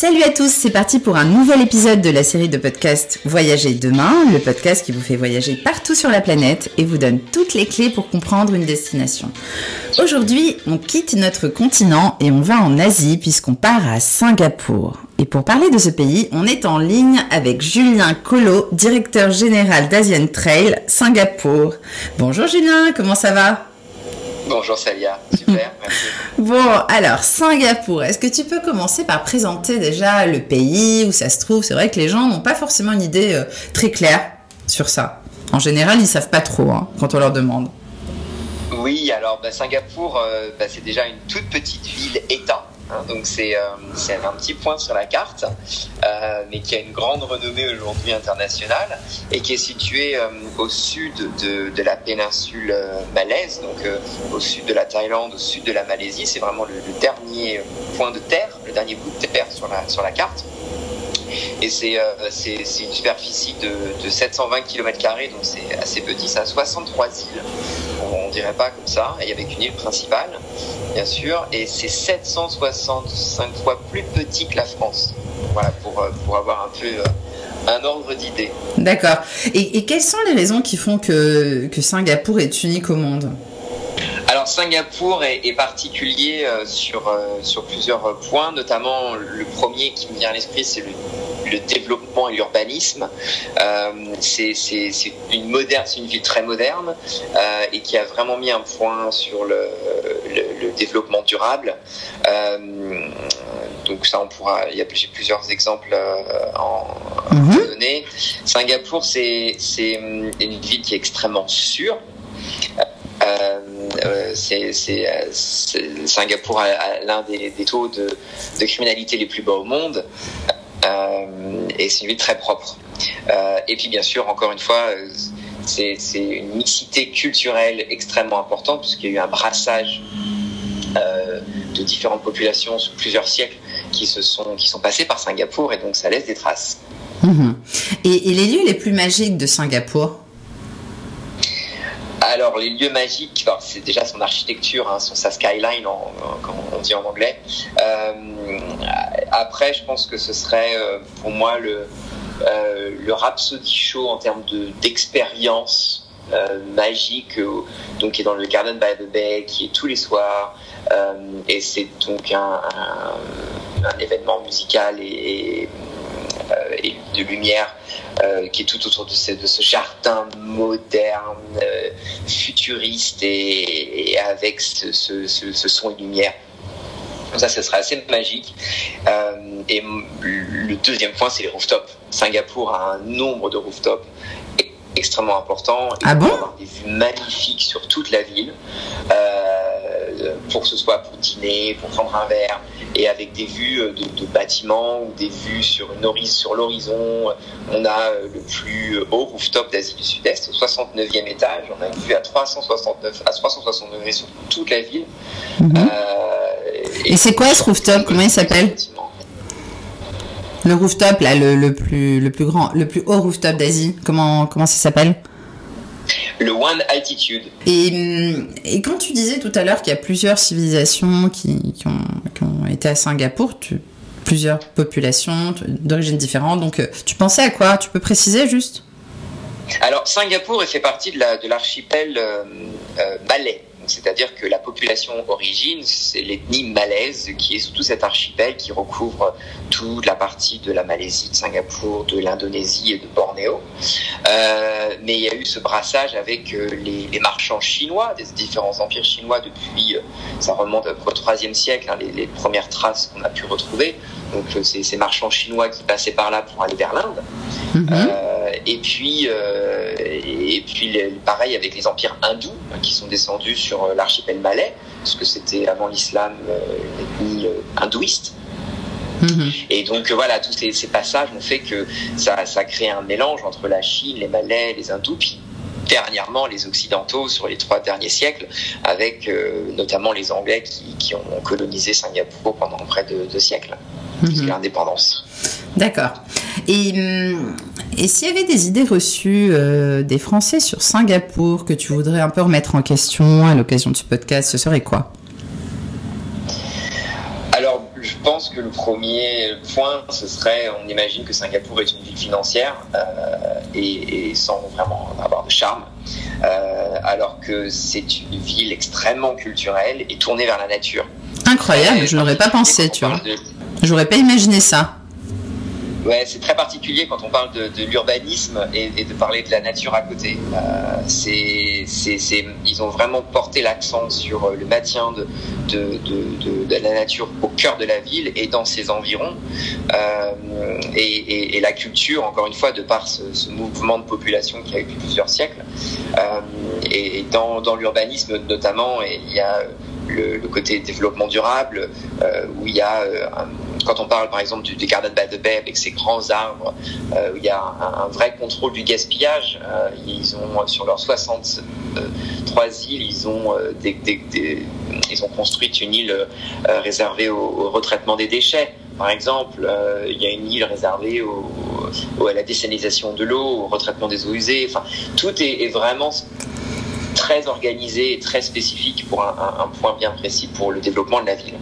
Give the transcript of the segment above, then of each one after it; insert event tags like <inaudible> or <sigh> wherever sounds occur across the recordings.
Salut à tous, c'est parti pour un nouvel épisode de la série de podcasts Voyager demain, le podcast qui vous fait voyager partout sur la planète et vous donne toutes les clés pour comprendre une destination. Aujourd'hui, on quitte notre continent et on va en Asie puisqu'on part à Singapour. Et pour parler de ce pays, on est en ligne avec Julien Collot, directeur général d'Asian Trail Singapour. Bonjour Julien, comment ça va? Bonjour Salia, super, <laughs> merci. Bon, alors Singapour, est-ce que tu peux commencer par présenter déjà le pays où ça se trouve? C'est vrai que les gens n'ont pas forcément une idée euh, très claire sur ça. En général, ils savent pas trop hein, quand on leur demande. Oui, alors bah, Singapour, euh, bah, c'est déjà une toute petite ville-État Hein, donc c'est euh, un petit point sur la carte, euh, mais qui a une grande renommée aujourd'hui internationale et qui est situé euh, au sud de, la péninsule malaise, donc au sud de la Thaïlande, au sud de la Malaisie. C'est vraiment le, dernier point de terre, le dernier bout de terre sur la carte. Et c'est une superficie de, de 720 km, donc c'est assez petit, ça a 63 îles on dirait pas comme ça, et avec une île principale, bien sûr, et c'est 765 fois plus petit que la France. Voilà, pour, euh, pour avoir un peu euh, un ordre d'idée. D'accord. Et, quelles sont les raisons qui font que, que Singapour est unique au monde? Singapour est, particulier euh, sur, sur plusieurs points, notamment le premier qui me vient à l'esprit, c'est le le développement et l'urbanisme. Euh, c'est une moderne, c'est une ville très moderne euh, et qui a vraiment mis un point sur le, le, développement durable. Euh, donc ça, on pourra. Il y a plusieurs exemples en, mhm. donner. Singapour, c'est une ville qui est extrêmement sûre. Euh, c'est Singapour a, l'un des, taux de, criminalité les plus bas au monde. Euh, et c'est une ville très propre. Euh, et puis bien sûr, encore une fois, euh, c'est une mixité culturelle extrêmement importante puisqu'il y a eu un brassage de différentes populations sur plusieurs siècles qui se sont qui sont passés par Singapour et donc ça laisse des traces. Et, et, les lieux les plus magiques de Singapour? Alors, les lieux magiques, c'est déjà son architecture, hein, son, sa skyline, comme on dit en anglais. Euh, après, je pense que ce serait euh, pour moi le, euh, le Rhapsody Show en termes d'expérience magique, donc qui est dans le Garden by the Bay, qui est tous les soirs. et c'est donc un, événement musical et de lumière euh, qui est tout autour de ce, de ce jardin moderne, euh, futuriste et, avec ce, ce, ce, son et lumière. Ça, ce serait assez magique. Euh, et le deuxième point, c'est les rooftops. Singapour a un nombre de rooftops extrêmement important. Ah bon des vues magnifiques sur toute la ville, euh, pour que ce soit pour dîner, pour prendre un verre, et avec des vues euh, de, bâtiments ou des vues sur, sur l'horizon. On a euh, le plus haut rooftop d'Asie du Sud-Est, au 69e étage. On a une vue à 369, à 360 degrés sur toute la ville. Mhm. et, c'est quoi ce rooftop? Comment il s'appelle? le rooftop, là, le, le, plus, le plus grand, le plus haut rooftop d'Asie, comment, comment ça s'appelle? Le One Altitude. Et, et, quand tu disais tout à l'heure qu'il y a plusieurs civilisations qui, qui, ont, qui ont, été à Singapour, tu, plusieurs populations d'origines différentes, donc euh, tu pensais à quoi? Tu peux préciser juste? Alors Singapour fait partie de l'archipel la, de euh, euh, malais c'est-à-dire que la population origine, c'est l'ethnie malaise qui est sous tout cet archipel qui recouvre toute la partie de la Malaisie, de Singapour, de l'Indonésie et de Bornéo. Euh, mais il y a eu ce brassage avec euh, les, marchands chinois, des différents empires chinois depuis, euh, ça remonte au troisième siècle, hein, les, premières traces qu'on a pu retrouver. Donc c'est ces marchands chinois qui passaient par là pour aller vers l'Inde. Mhm. Et puis, et puis pareil avec les empires hindous hein, qui sont descendus sur euh, l'archipel malais, parce que c'était avant l'islam euh, une ethnie euh, hindouiste. Mhm. Et donc voilà, tous ces, passages ont fait que ça, ça crée un mélange entre la Chine, les Malais, les Hindous, puis dernièrement les Occidentaux sur les trois derniers siècles, avec notamment les Anglais qui, ont colonisé Singapour pendant près de deux siècles, mmh. l'indépendance. D'accord. Et, hum, et s'il y avait des idées reçues euh, des Français sur Singapour que tu voudrais un peu remettre en question à l'occasion de ce podcast, ce serait quoi? Alors, je pense que le premier point, ce serait, on imagine que Singapour est une ville financière et, et, sans vraiment avoir de charme, alors que c'est une ville extrêmement culturelle et tournée vers la nature. Incroyable, je n'aurais pas pensé, tu vois. J'aurais pas imaginé ça. Ouais, c'est très particulier quand on parle de, l'urbanisme et, de parler de la nature à côté. Euh, ils ont vraiment porté l'accent sur le maintien de, la nature au cœur de la ville et dans ses environs. Euh, et, la culture, encore une fois, de par ce, mouvement de population qui a eu plusieurs siècles. Euh, et dans, l'urbanisme notamment, il y a le, le, côté développement durable, euh, où il y a euh, un, quand on parle par exemple du, du Garden by the Bay avec ses grands arbres, euh, il y a un, vrai contrôle du gaspillage. Euh, ils ont sur leurs 63 îles, ils ont des, ils ont construit une île réservée au, retraitement des déchets. Par exemple, il y a une île réservée au, à la désalinisation de l'eau, au retraitement des eaux usées. Enfin, tout est vraiment très organisé et très spécifique pour un, un, un, point bien précis pour le développement de la ville.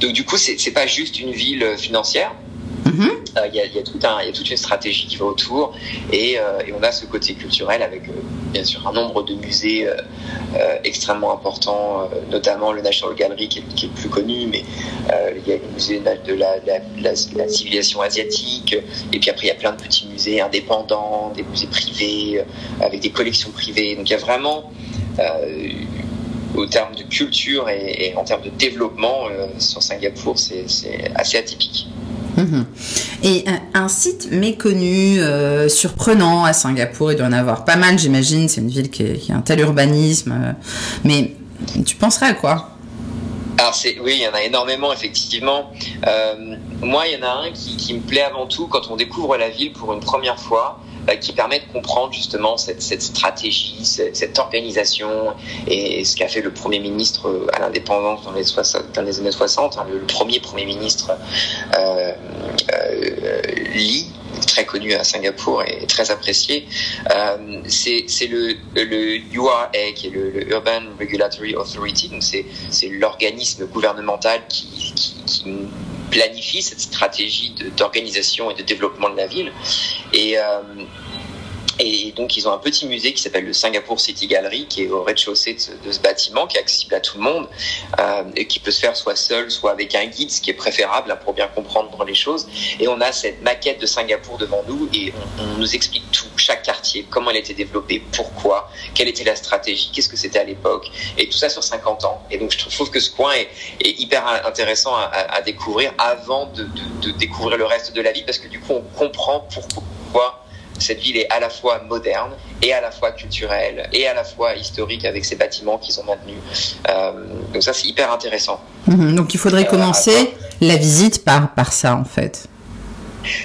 Donc du coup, c'est pas juste une ville financière. Il euh, y, a, y, a tout un, y a toute une stratégie qui va autour et, euh, et on a ce côté culturel avec euh, bien sûr un nombre de musées extrêmement importants, notamment le National Gallery qui est, qui est le plus connu, mais il y a le musée de la, de la, de la, la, civilisation asiatique et puis après il y a plein de petits musées indépendants, des musées privés avec des collections privées. Donc il y a vraiment euh, au terme de culture et, et, en termes de développement euh, sur Singapour, c'est assez atypique. Mmh. Et un, un, site méconnu, euh, surprenant à Singapour, il doit en avoir pas mal, j'imagine. C'est une ville qui, est, qui, a un tel urbanisme. Euh, mais tu penserais à quoi? Alors c'est oui, il y en a énormément effectivement. Euh, moi, il y en a un qui, qui, me plaît avant tout quand on découvre la ville pour une première fois qui permet de comprendre justement cette, stratégie, cette, organisation et ce qu'a fait le Premier ministre à l'indépendance dans, dans, les années 60, hein, le, premier Premier ministre euh, euh, Lee très connu à Singapour et très apprécié. Euh, c'est le, le URA, qui est le, Urban Regulatory Authority, donc c'est l'organisme gouvernemental qui planifie cette stratégie d'organisation et de développement de la ville. Et, euh, et donc, ils ont un petit musée qui s'appelle le Singapore City Gallery, qui est au rez-de-chaussée de, ce, de ce bâtiment, qui est accessible à tout le monde, euh, et qui peut se faire soit seul, soit avec un guide, ce qui est préférable hein, pour bien comprendre les choses. Et on a cette maquette de Singapour devant nous, et on, on nous explique tout, chaque quartier, comment elle était développée, pourquoi, quelle était la stratégie, qu'est-ce que c'était à l'époque, et tout ça sur 50 ans. Et donc, je trouve que ce coin est, est hyper intéressant à, découvrir avant de, de, de découvrir le reste de la ville, parce que du coup, on comprend pourquoi cette ville est à la fois moderne et à la fois culturelle et à la fois historique avec ces bâtiments qu'ils ont maintenus. Euh, donc ça, c'est hyper intéressant. Mmh, donc il faudrait euh, commencer la visite par, par ça, en fait.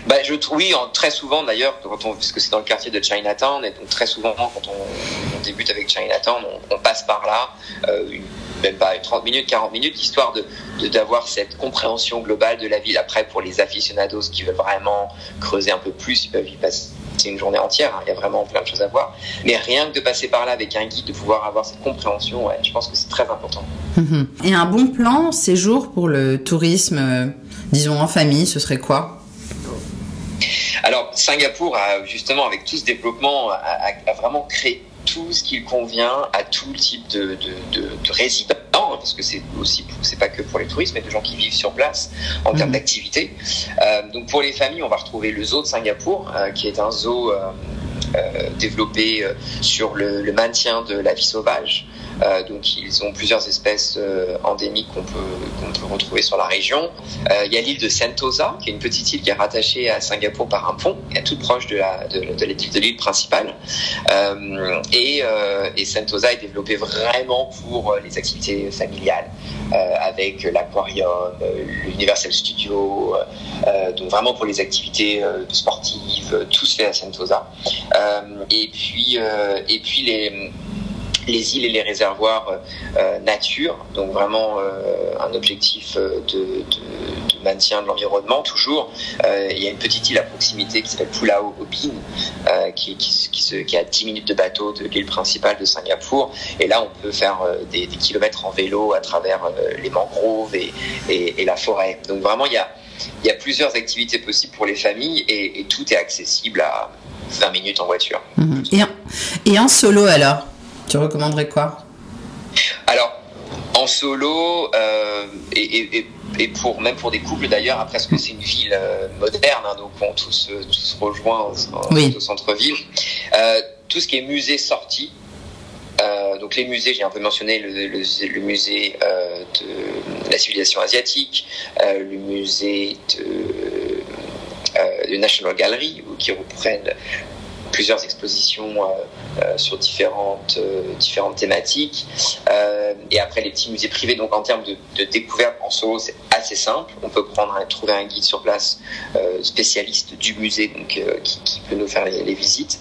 Bah, oui, très souvent d'ailleurs, quand on, puisque c'est dans le quartier de Chinatown, et donc très souvent quand on, débute avec Chinatown, on, passe par là, euh, même pas 30 minutes, 40 minutes, histoire d'avoir cette compréhension globale de la ville. Après, pour les aficionados qui veulent vraiment creuser un peu plus, ils peuvent y passer une journée entière. Hein. Il y a vraiment plein de choses à voir. Mais rien que de passer par là avec un guide, de pouvoir avoir cette compréhension, je pense que c'est très important. Mmh. Et un bon plan séjour pour le tourisme, euh, disons en famille, ce serait quoi? Singapour a justement, avec tout ce développement, a, a, a vraiment créé tout ce qui convient à tout type de, de, de, de résidents, parce que c'est aussi, c'est pas que pour les touristes, mais de gens qui vivent sur place en mmh. termes d'activité. Euh, donc pour les familles, on va retrouver le zoo de Singapour, euh, qui est un zoo euh développé euh, sur le, maintien de la vie sauvage. Euh, donc ils ont plusieurs espèces euh, endémiques qu'on peut, retrouver sur la région. Euh, il y a l'île de Sentosa, qui est une petite île qui est rattachée à Singapour par un pont, et toute proche de l'île principale. Euh, et, euh, et, Sentosa est développé vraiment pour les activités familiales, avec l'aquarium, l'Universal Studio, donc vraiment pour les activités sportives, tout se fait à Sentosa. et puis et puis les les îles et les réservoirs nature, donc vraiment un objectif de, maintien de l'environnement toujours. il y a une petite île à proximité qui s'appelle Pulau Ubin, qui, qui, qui, se, qui est à 10 minutes de bateau de l'île principale de Singapour. Et là, on peut faire des, kilomètres en vélo à travers les mangroves et, et, la forêt. Donc vraiment, il y a, il y a plusieurs activités possibles pour les familles et, et tout est accessible à 20 minutes en voiture. Mhm. Et, en, et en solo alors? Tu recommanderais quoi? Alors, en solo, euh, et, et, et, pour même pour des couples d'ailleurs, après, parce que c'est une ville euh, moderne, hein, donc on tous, tous rejoint au, Oui. au centre-ville. Euh, tout ce qui est musée sorti, euh, donc les musées, j'ai un peu mentionné le, musée euh, de la civilisation asiatique, euh, le musée de, de National Gallery, qui reprennent plusieurs expositions sur différentes, différentes thématiques. Et après, les petits musées privés. Donc, en termes de, de découverte en solo, c'est assez simple. On peut prendre trouver un guide sur place spécialiste du musée donc, qui, qui, peut nous faire les, visites.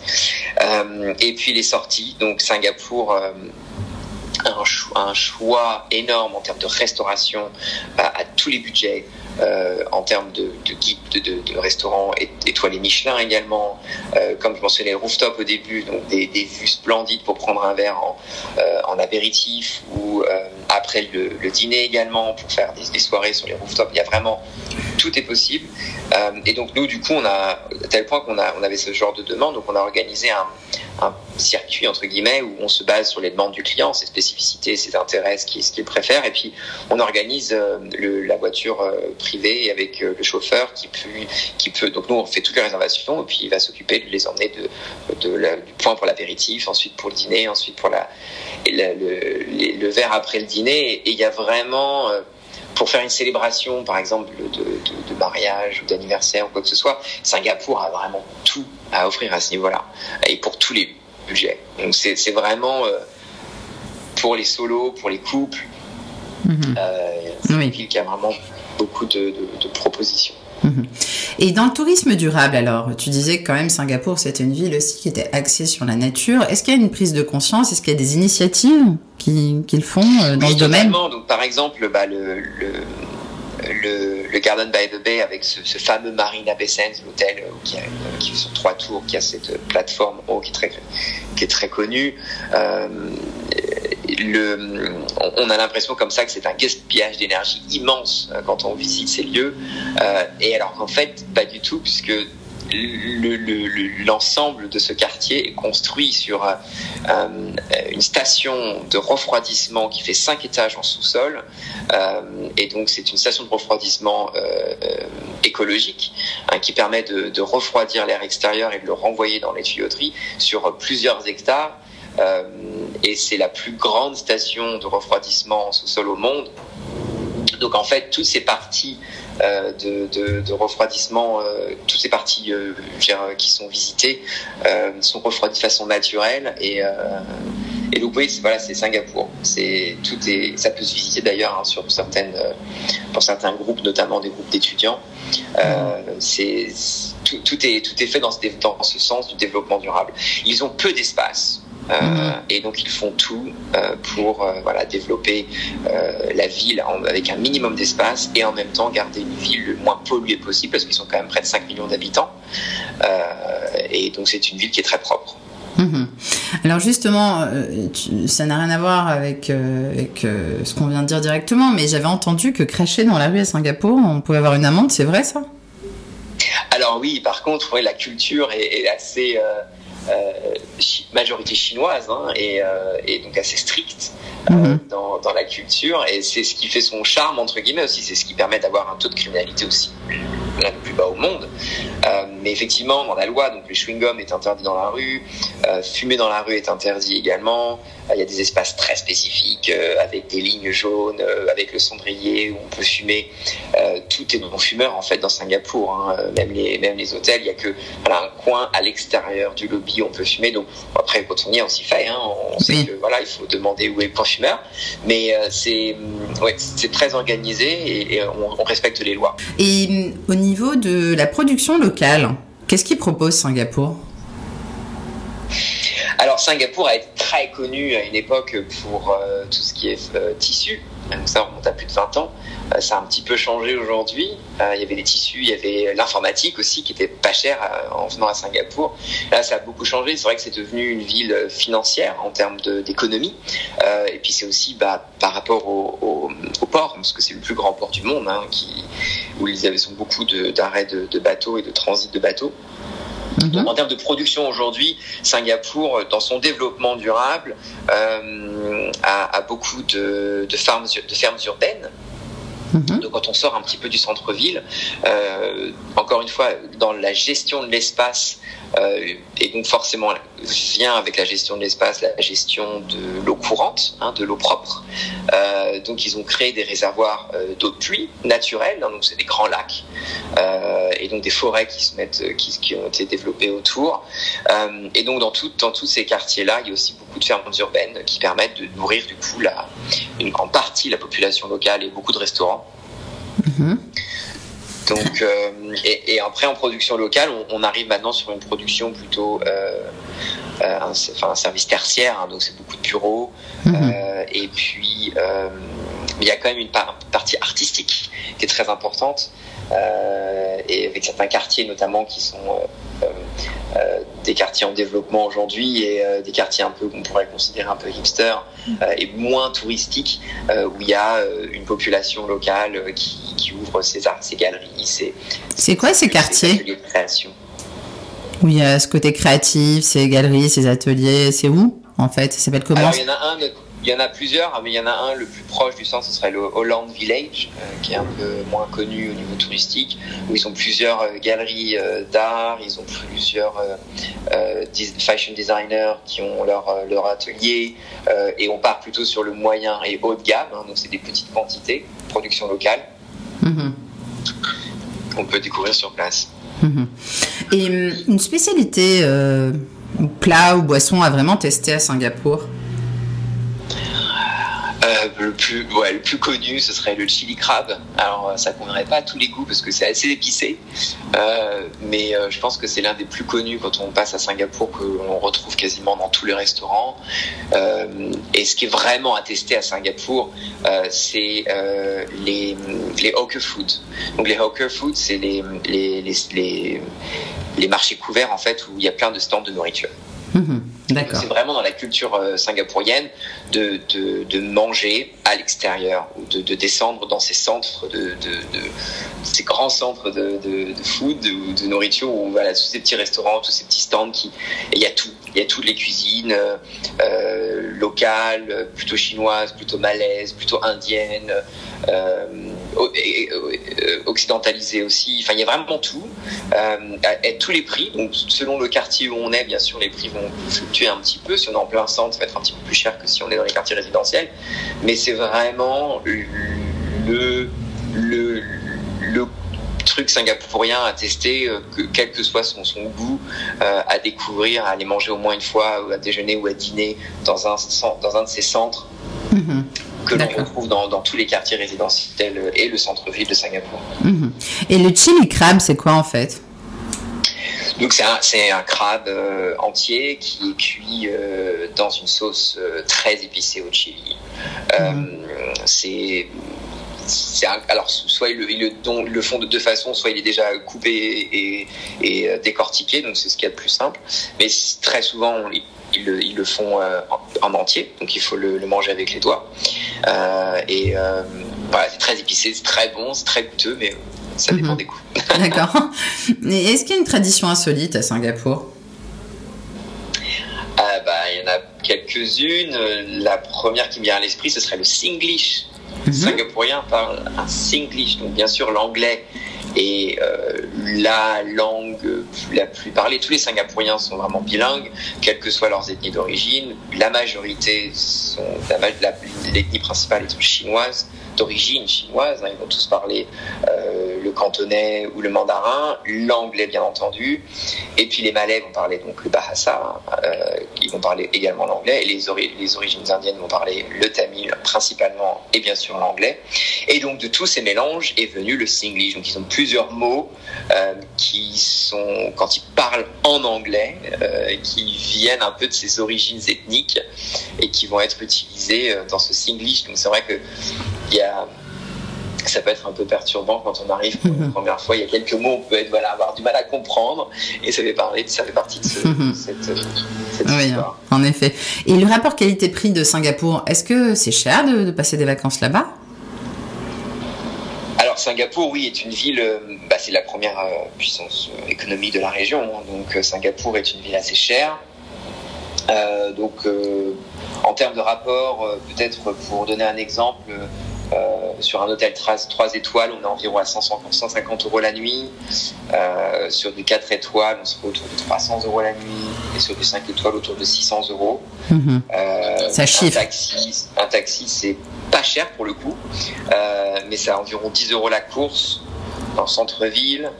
et puis, les sorties. Donc, Singapour un choix, un choix, énorme en termes de restauration à, à tous les budgets, euh, en termes de, de guides de, de, de, restaurants étoilés Michelin également, euh, comme je mentionnais rooftop au début, donc des, vues splendides pour prendre un verre en, euh, apéritif ou après le, dîner également pour faire des, soirées sur les rooftops. Il y a vraiment tout est possible. Et donc nous du coup on a à tel point qu'on avait ce genre de demande, donc on a organisé un circuit entre guillemets où on se base sur les demandes du client, ses spécificités, ses intérêts, ce qu'il préfère, et puis on organise euh, la voiture euh, privée avec euh, le chauffeur qui peut, qui peut. Donc nous on fait toutes les réservations et puis il va s'occuper de les emmener du point pour l'apéritif, ensuite pour le dîner, ensuite pour le, verre après le dîner. Et il y a vraiment pour faire une célébration, par exemple, de mariage ou d'anniversaire ou quoi que ce soit, Singapour a vraiment tout à offrir à ce niveau-là. Et pour tous les Donc c'est vraiment euh, pour les solos, pour les couples, mmh. euh, c'est oui. une ville qui a vraiment beaucoup de, de propositions. Mmh. Et dans le tourisme durable, alors, tu disais que quand même Singapour, c'était une ville aussi qui était axée sur la nature. Est-ce qu'il y a une prise de conscience? Est-ce qu'il y a des initiatives qu'ils qui font euh, dans oui, ce domaine? Donc, par exemple, bah, le, le, le, Garden by the Bay avec ce, fameux Marina Bay Sands, l'hôtel qui, a une, qui est sur trois tours, qui a cette plateforme haut qui est très, qui est très connue. Euh, le, on a l'impression comme ça que c'est un gaspillage d'énergie immense quand on visite ces lieux. Euh, et alors qu'en fait, pas du tout, puisque l'ensemble le, le, de ce quartier est construit sur euh, une station de refroidissement qui fait cinq étages en sous-sol. Euh, et donc, c'est une station de refroidissement euh, écologique hein, qui permet de, de refroidir l'air extérieur et de le renvoyer dans les tuyauteries sur plusieurs hectares. Euh, et c'est la plus grande station de refroidissement en sous-sol au monde. Donc en fait, toutes ces parties euh, de, refroidissement, euh, toutes ces parties euh, qui sont visitées sont refroidies de façon naturelle et et voilà, c'est Singapour. C'est tout est, ça peut se visiter d'ailleurs hein, sur certaines, pour certains groupes, notamment des groupes d'étudiants. c'est tout, est tout est fait dans ce sens du développement durable. Ils ont peu d'espace. Euh. Et donc ils font tout euh, pour euh, voilà développer la ville en, avec un minimum d'espace et en même temps garder une ville le moins polluée possible parce qu'ils sont quand même près de 5 millions d'habitants. et donc c'est une ville qui est très propre. Mmh. Alors justement, euh, tu, ça n'a rien à voir avec, euh, avec euh, ce qu'on vient de dire directement, mais j'avais entendu que cracher dans la rue à Singapour, on pouvait avoir une amende, c'est vrai ça? Alors oui, par contre, ouais, la culture est, est assez euh, majorité chinoise hein, et, euh, et, donc assez stricte mm -hmm. dans, dans, la culture et c'est ce qui fait son charme entre guillemets aussi c'est ce qui permet d'avoir un taux de criminalité aussi l'un des plus bas au monde euh, mais effectivement dans la loi donc le chewing gum est interdit dans la rue fumer dans la rue est interdit également il y a des espaces très spécifiques euh, avec des lignes jaunes, euh, avec le cendrier où on peut fumer. Euh, tout est non fumeur en fait dans Singapour. Hein. Même les même les hôtels, il y a que voilà un coin à l'extérieur du lobby où on peut fumer. Donc après quand on y est, on s'y fait. Hein. On sait que voilà il faut demander où est le Mais c'est ouais c'est très organisé et, et on, on respecte les lois. Et au niveau de la production locale, qu'est-ce qu'ils propose Singapour? Alors, Alors Singapour a été très connu à une époque pour euh, tout ce qui est euh, tissu. Donc ça remonte à plus de 20 ans. Euh, ça a un petit peu changé aujourd'hui. il y avait des tissus, il y avait l'informatique aussi qui était pas cher en venant à Singapour. Là, ça a beaucoup changé. C'est vrai que c'est devenu une ville financière en termes d'économie. et puis c'est aussi bah, par rapport au, au, port, parce que c'est le plus grand port du monde, hein, qui, où ils avaient beaucoup d'arrêts de, de bateaux et de transit de bateaux. Mhm. en termes de production aujourd'hui, Singapour, dans son développement durable, euh, a, beaucoup de, de fermes urbaines. Mhm. Donc quand on sort un petit peu du centre-ville, euh, encore une fois, dans la gestion de l'espace, euh, et donc forcément vient avec la gestion de l'espace la gestion de l'eau courante, hein, de l'eau propre. Euh, donc ils ont créé des réservoirs euh, d'eau de pluie naturelle, hein, donc c'est des grands lacs, et donc des forêts qui se mettent, qui, ont été développées autour. Et donc dans, tout, dans tous ces quartiers-là, il y a aussi beaucoup de fermes urbaines qui permettent de nourrir du coup une, en partie la population locale et beaucoup de restaurants. Mm-hmm. Donc, euh, et, et, après en production locale, on, on, arrive maintenant sur une production plutôt, euh, euh un, enfin un service tertiaire, hein, donc c'est beaucoup de bureaux. Mhm. Euh, et puis, euh, il y a quand même une, partie artistique qui est très importante, et avec certains quartiers notamment qui sont euh, des quartiers en développement aujourd'hui et euh, des quartiers un peu qu'on pourrait considérer un peu hipster euh, et moins touristiques où il y a une population locale qui, qui ouvre ses arts, ses galeries, ses. C'est quoi ces quartiers? Où il y a ce côté créatif, ces galeries, ces ateliers, c'est où en fait? Ça s'appelle comment? Alors, il y en a un il y en a plusieurs, mais il y en a un, le plus proche du centre, ce serait le Holland Village, euh, qui est un peu moins connu au niveau touristique, où ils ont plusieurs euh, galeries euh, d'art, ils ont plusieurs fashion designers qui ont leur, leur atelier, et on part plutôt sur le moyen et haut de gamme, hein, donc c'est des petites quantités, production locale, mm qu'on peut découvrir sur place. Mhm. Et hum, une spécialité plat ou boisson à vraiment tester à Singapour? Euh, le plus, ouais, le plus connu, ce serait le chili crab. Alors, euh, ça conviendrait pas à tous les goûts parce que c'est assez épicé, euh, mais je pense que c'est l'un des plus connus quand on passe à Singapour que l'on retrouve quasiment dans tous les restaurants. Et ce qui est vraiment tester à Singapour, c'est les hawker food. Donc les hawker food, c'est les les, les marchés couverts en fait où il y a plein de stands de nourriture. Mmh c'est vraiment dans la culture euh, singapourienne de, de, de, manger à l'extérieur ou de, de, descendre dans ces centres, de, ces grands centres de, food, de, nourriture, où voilà, tous ces petits restaurants, tous ces petits stands qui, il y a tout, il y a toutes les cuisines euh, locales, plutôt chinoises, plutôt malaises, plutôt indiennes. Euh, occidentalisé aussi. Enfin, il y a vraiment tout. Euh, tous les prix. Donc, selon le quartier où on est, bien sûr, les prix vont fluctuer un petit peu. Si on est en plein centre, ça va être un petit peu plus cher que si on est dans les quartiers résidentiels. Mais c'est vraiment le, truc singapourien à tester, euh, que, quel que soit son, goût, euh, à découvrir, à aller manger au moins une fois, à déjeuner ou à dîner dans un, dans un de ces centres. Mm-hmm que l'on retrouve dans, dans, tous les quartiers résidentiels et le centre-ville de Singapour. Mhm. Et le chili crab, c'est quoi en fait? Donc c'est un, un, crabe euh, entier qui est cuit euh, dans une sauce euh, très épicée au chili. C'est alors soit ils le, ils le, font de deux façons, soit il est déjà coupé et, et décortiqué, donc c'est ce qu'il y a de plus simple. Mais très souvent, on, ils le, ils le font euh, en, entier, donc il faut le, le manger avec les doigts. Euh, et euh, voilà, c'est très épicé, c'est très bon, c'est très goûteux, mais ça dépend mhm. des goûts. <laughs> D'accord. Et est-ce qu'il y a une tradition insolite à Singapour? Ah bah, il y en a quelques-unes. La première qui me vient à l'esprit, ce serait le Singlish. Les mhm. Singapouriens parlent un Singlish, donc bien sûr l'anglais et euh, la langue la plus parlée. Tous les Singapouriens sont vraiment bilingues, quelles que soient leurs ethnies d'origine. La majorité sont, l'ethnie principale est chinoise, d'origine chinoise. Hein. ils vont tous parler euh, cantonais ou le mandarin, l'anglais bien entendu, et puis les Malais vont parler donc le Bahasa, euh, ils vont parler également l'anglais, et les, origines indiennes vont parler le tamil principalement, et bien sûr l'anglais. Et donc de tous ces mélanges est venu le singlish. Donc ils ont plusieurs mots euh, qui sont, quand ils parlent en anglais, euh, qui viennent un peu de ces origines ethniques et qui vont être utilisés dans ce singlish. Donc c'est vrai que il y a ça peut être un peu perturbant quand on arrive pour la <laughs> première fois. Il y a quelques mots, on peut être, voilà, avoir du mal à comprendre, et ça fait, parler, ça fait partie de mhm. <laughs> cette, cette oui, histoire. En effet. Et le rapport qualité-prix de Singapour, est-ce que c'est cher de, passer des vacances là-bas? Alors Singapour, oui, est une ville, euh, bah, c'est la première euh, puissance euh, économique de la région, hein. donc Singapour est une ville assez chère. donc en termes de rapport, peut-être pour donner un exemple, euh, sur un hôtel 3 étoiles, on est environ à 150 euros la nuit. Euh, sur du 4 étoiles, on sera autour de 300 euros la nuit. Et sur du 5 étoiles, autour de 600 euros. Mhm. Euh, Ça chiffre. Un taxi, un taxi c'est pas cher pour le coup, mais c'est à environ 10 euros la course en centre-ville.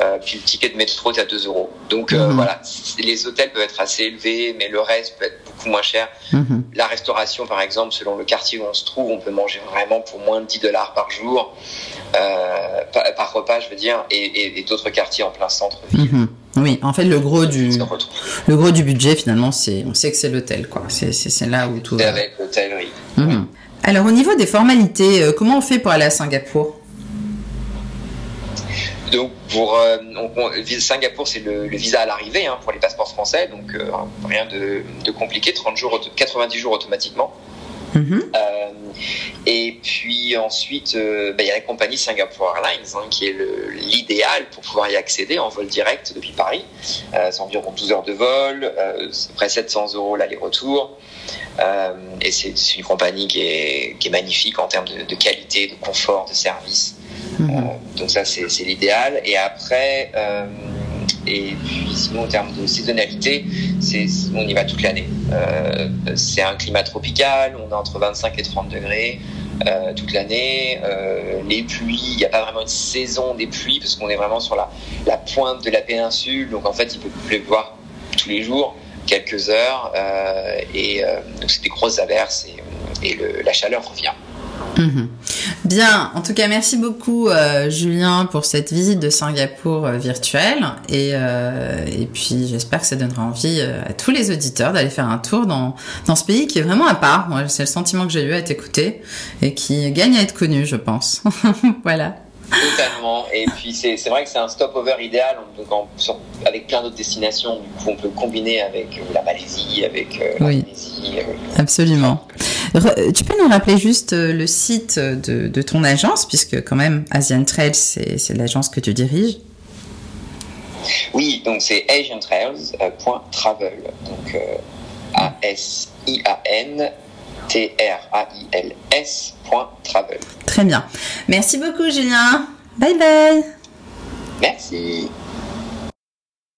Euh, puis le ticket de métro est à 2 euros. Donc euh, mhm. voilà, les hôtels peuvent être assez élevés, mais le reste peut être moins cher. Mhm. La restauration, par exemple, selon le quartier où on se trouve, on peut manger vraiment pour moins de 10 dollars par jour, euh, par, repas, je veux dire, et, d'autres quartiers en plein centre-ville. Mhm. Oui, en fait, le gros du, le gros du budget, finalement, c'est, on sait que c'est l'hôtel, quoi. C'est, c'est, là où tout. C'est avec l'hôtel, oui. Alors, au niveau des formalités, comment on fait pour aller à Singapour? Donc pour euh, Singapour, c'est le, visa à l'arrivée hein, pour les passeports français, donc euh, rien de, compliqué, 30 jours, 90 jours automatiquement. Mm-hmm. Euh, et puis ensuite, bah, il y a la compagnie Singapore Airlines hein, qui est l'idéal pour pouvoir y accéder en vol direct depuis Paris. c'est environ 12 heures de vol, c'est près 700 euros l'aller-retour. Et c'est une compagnie qui est, qui est, magnifique en termes de, de qualité, de confort, de service. Mhm. Euh, donc ça, c'est l'idéal. Et après, euh, et puis sinon en termes de saisonnalité, on y va toute l'année. Euh, c'est un climat tropical, on est entre 25 et 30 degrés. toute l'année. les pluies, il n'y a pas vraiment une saison des pluies parce qu'on est vraiment sur la, la, pointe de la péninsule. Donc en fait, il peut pleuvoir tous les jours, quelques heures, et donc c'est des grosses averses et, et le, la chaleur revient. Mhm. Bien, en tout cas, merci beaucoup euh, Julien pour cette visite de Singapour euh, virtuelle et, euh, et puis j'espère que ça donnera envie à tous les auditeurs d'aller faire un tour dans, dans ce pays qui est vraiment à part. Moi, c'est le sentiment que j'ai eu à t'écouter et qui gagne à être connu, je pense. <laughs> voilà. Totalement. Et puis c'est vrai que c'est un stopover idéal donc avec plein d'autres destinations. Du coup, on peut combiner avec la Malaisie, avec euh, oui. Absolument. Tu peux nous rappeler juste euh, le site de, ton agence, puisque quand même Asian Trails, c'est l'agence que tu diriges. Oui, donc c'est asiantrails.travel. Donc euh, A-S-I-A-N T-R-A-I-L-S.travel. Très bien. Merci beaucoup, Julien. Bye bye. Merci.